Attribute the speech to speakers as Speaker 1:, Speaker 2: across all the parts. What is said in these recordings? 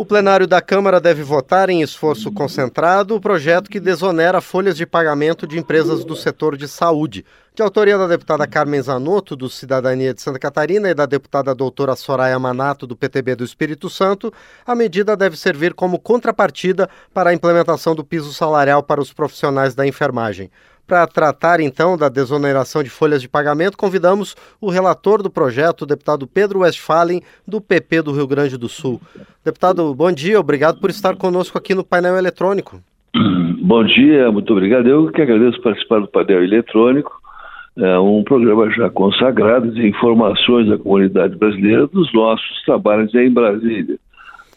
Speaker 1: O plenário da Câmara deve votar em esforço concentrado o projeto que desonera folhas de pagamento de empresas do setor de saúde. De autoria da deputada Carmen Zanotto, do Cidadania de Santa Catarina, e da deputada doutora Soraya Manato, do PTB do Espírito Santo, a medida deve servir como contrapartida para a implementação do piso salarial para os profissionais da enfermagem. Para tratar então da desoneração de folhas de pagamento, convidamos o relator do projeto, o deputado Pedro Westphalen, do PP do Rio Grande do Sul. Deputado, bom dia, obrigado por estar conosco aqui no painel eletrônico.
Speaker 2: Bom dia, muito obrigado. Eu que agradeço participar do painel eletrônico. É um programa já consagrado de informações da comunidade brasileira dos nossos trabalhos em Brasília.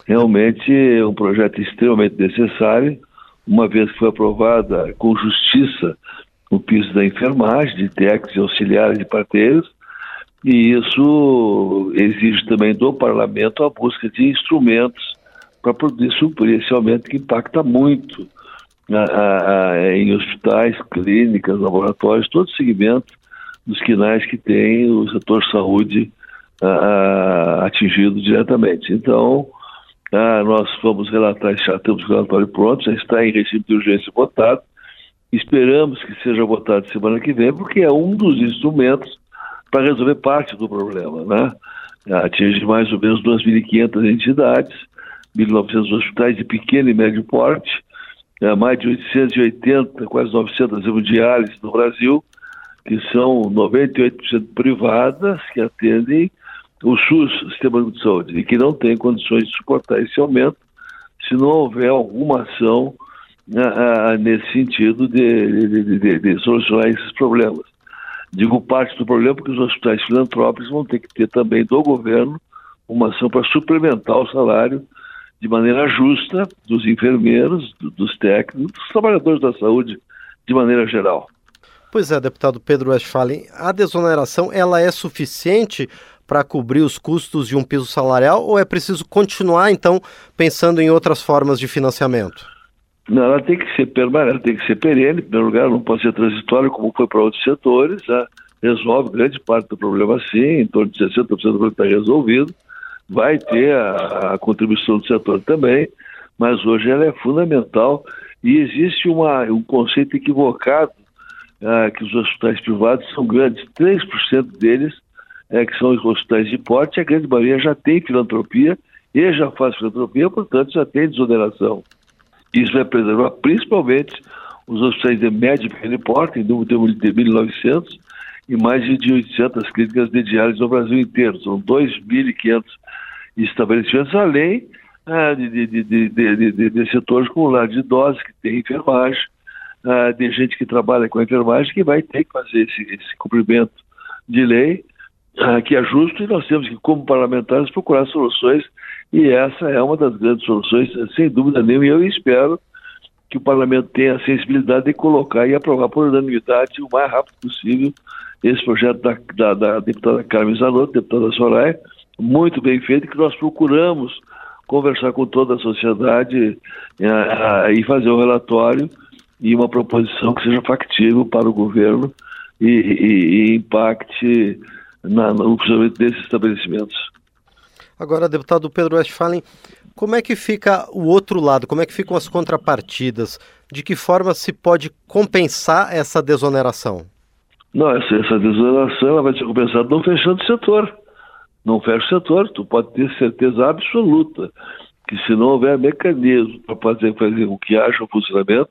Speaker 2: Realmente é um projeto extremamente necessário, uma vez que foi aprovada com justiça o piso da enfermagem, de técnicos e auxiliares de parteiros, e isso exige também do parlamento a busca de instrumentos para poder suprir esse aumento que impacta muito a, a, a, em hospitais, clínicas, laboratórios, todo o segmento dos quinais que tem o setor saúde atingido diretamente. Então, nós vamos relatar, já temos o relatório pronto, já está em regime de urgência votado, Esperamos que seja votado semana que vem, porque é um dos instrumentos para resolver parte do problema, né? Atinge mais ou menos 2.500 entidades, 1.900 hospitais de pequeno e médio porte, é, mais de 880, quase 900 hemodiálises no Brasil, que são 98% privadas, que atendem o SUS, o Sistema de Saúde, e que não tem condições de suportar esse aumento se não houver alguma ação nesse sentido de, de, de, de, solucionar esses problemas. Digo parte do problema porque os hospitais filantrópicos vão ter que ter também do governo uma ação para suplementar o salário de maneira justa dos enfermeiros, dos técnicos, dos trabalhadores da saúde de maneira geral.
Speaker 1: Pois é, deputado Pedro Westphalen, a desoneração ela é suficiente para cobrir os custos de um piso salarial ou é preciso continuar então pensando em outras formas de financiamento?
Speaker 2: Não, ela tem que ser permanente, tem que ser perene, em primeiro lugar, não pode ser transitória como foi para outros setores, né? resolve grande parte do problema sim, em torno de 60% do problema está resolvido, vai ter a, a, contribuição do setor também, mas hoje ela é fundamental e existe uma, um conceito equivocado ah, que os hospitais privados são grandes, 3% deles é, que são os hospitais de porte, a grande maioria já tem filantropia e já faz filantropia, portanto já tem desoneração. Isso vai preservar principalmente os hospitais de médio e pequeno porte, em número de 1.900, e mais de 800 clínicas de diálise no Brasil inteiro. São 2.500 estabelecimentos, além ah, de, de, de, de, setores como o lar de idosos, que tem enfermagem, ah, de gente que trabalha com enfermagem, que vai ter que fazer esse, esse cumprimento de lei, que é justo, e nós temos que, como parlamentares, procurar soluções e essa é uma das grandes soluções, sem dúvida nenhuma, e eu espero que o parlamento tenha a sensibilidade de colocar e aprovar por unanimidade o mais rápido possível esse projeto da, da, da deputada Carmen Zanotto, deputada Soraya, muito bem feito, que nós procuramos conversar com toda a sociedade é, e fazer um relatório e uma proposição que seja factível para o governo e, e, e impacte na, no funcionamento desses estabelecimentos.
Speaker 1: Agora, deputado Pedro Westphalen, como é que fica o outro lado? Como é que ficam as contrapartidas? De que forma se pode compensar essa desoneração?
Speaker 2: Não, essa, essa desoneração ela vai ser compensada não fechando o setor. Não fecha o setor, tu pode ter certeza absoluta que se não houver mecanismo para fazer, fazer com que haja um funcionamento,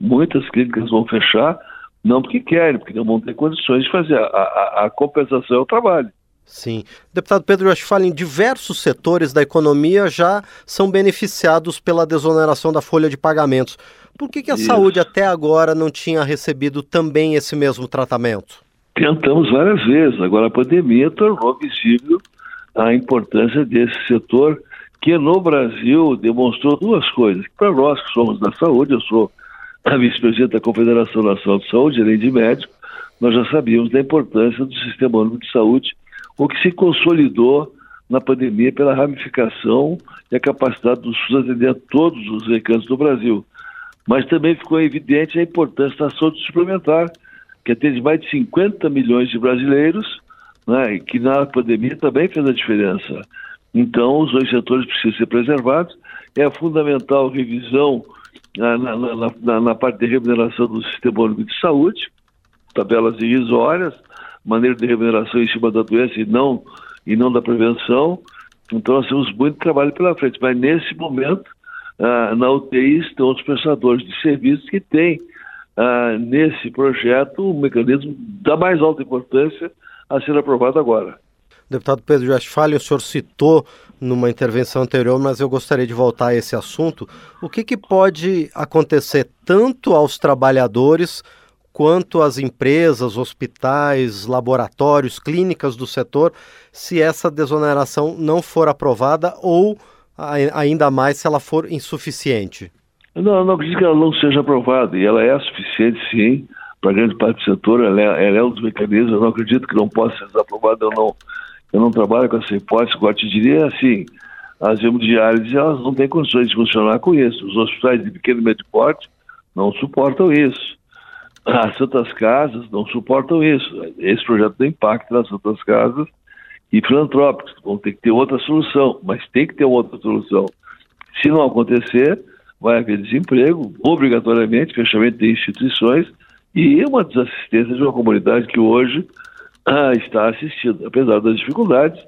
Speaker 2: muitas clínicas vão fechar, não porque querem, porque não vão ter condições de fazer. A, a, a compensação é o trabalho.
Speaker 1: Sim. Deputado Pedro Westphalen, diversos setores da economia já são beneficiados pela desoneração da folha de pagamentos. Por que, que a Isso. saúde até agora não tinha recebido também esse mesmo tratamento?
Speaker 2: Tentamos várias vezes. Agora a pandemia tornou visível a importância desse setor que no Brasil demonstrou duas coisas. Para nós que somos da saúde, eu sou a vice-presidente da Confederação Nacional de Saúde, além de médico, nós já sabíamos da importância do Sistema Único de Saúde o que se consolidou na pandemia pela ramificação e a capacidade do SUS atender a todos os recantos do Brasil. Mas também ficou evidente a importância da saúde suplementar, que atende mais de 50 milhões de brasileiros, né, que na pandemia também fez a diferença. Então, os dois setores precisam ser preservados. É fundamental revisão na, na, na, na parte de remuneração do Sistema Único de Saúde, tabelas irrisórias, maneira de remuneração em cima da doença e não, e não da prevenção. Então, nós temos muito trabalho pela frente. Mas, nesse momento, ah, na UTI estão os prestadores de serviços que têm, ah, nesse projeto, um mecanismo da mais alta importância a ser aprovado agora.
Speaker 1: Deputado Pedro Westphalen, o senhor citou numa intervenção anterior, mas eu gostaria de voltar a esse assunto. O que, que pode acontecer tanto aos trabalhadores quanto às empresas, hospitais, laboratórios, clínicas do setor, se essa desoneração não for aprovada ou ainda mais se ela for insuficiente?
Speaker 2: Não, não acredito que ela não seja aprovada e ela é suficiente sim para grande parte do setor, ela é, ela é um dos mecanismos, eu não acredito que não possa ser aprovada, eu não, eu não trabalho com essa hipótese, agora te diria assim, as hemodiálises elas não têm condições de funcionar com isso, os hospitais de pequeno e médio porte não suportam isso, as Santas Casas não suportam isso, esse projeto tem impacto nas Santas Casas e filantrópicos, vão ter que ter outra solução, mas tem que ter outra solução. Se não acontecer, vai haver desemprego, obrigatoriamente, fechamento de instituições e uma desassistência de uma comunidade que hoje está assistida, apesar das dificuldades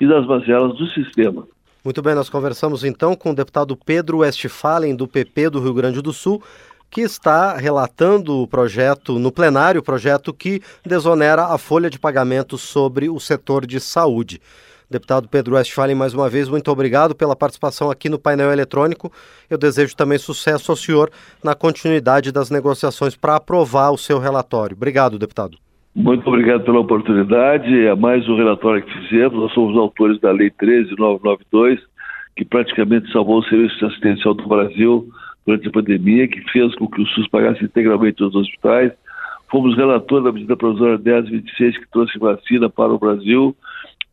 Speaker 2: e das mazelas do sistema.
Speaker 1: Muito bem, nós conversamos então com o deputado Pedro Westphalen, do PP do Rio Grande do Sul, que está relatando o projeto no plenário, o projeto que desonera a folha de pagamento sobre o setor de saúde. Deputado Pedro Westphalen, mais uma vez, muito obrigado pela participação aqui no painel eletrônico. Eu desejo também sucesso ao senhor na continuidade das negociações para aprovar o seu relatório. Obrigado, deputado.
Speaker 2: Muito obrigado pela oportunidade. É mais um relatório que fizemos. Nós somos autores da Lei 13992, que praticamente salvou o serviço assistencial do Brasil durante a pandemia, que fez com que o SUS pagasse integralmente os hospitais. Fomos relatores da medida provisória 1026, que trouxe vacina para o Brasil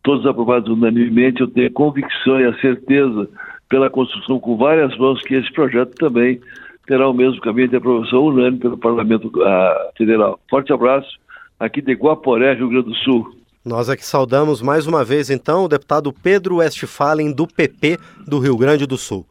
Speaker 2: todos aprovados unanimemente, eu tenho a convicção e a certeza, pela construção com várias mãos, que esse projeto também terá o mesmo caminho de aprovação unânime pelo Parlamento uh, Federal. Forte abraço, aqui de Guaporé, Rio Grande do Sul.
Speaker 1: Nós aqui saudamos mais uma vez, então, o deputado Pedro Westphalen, do PP do Rio Grande do Sul.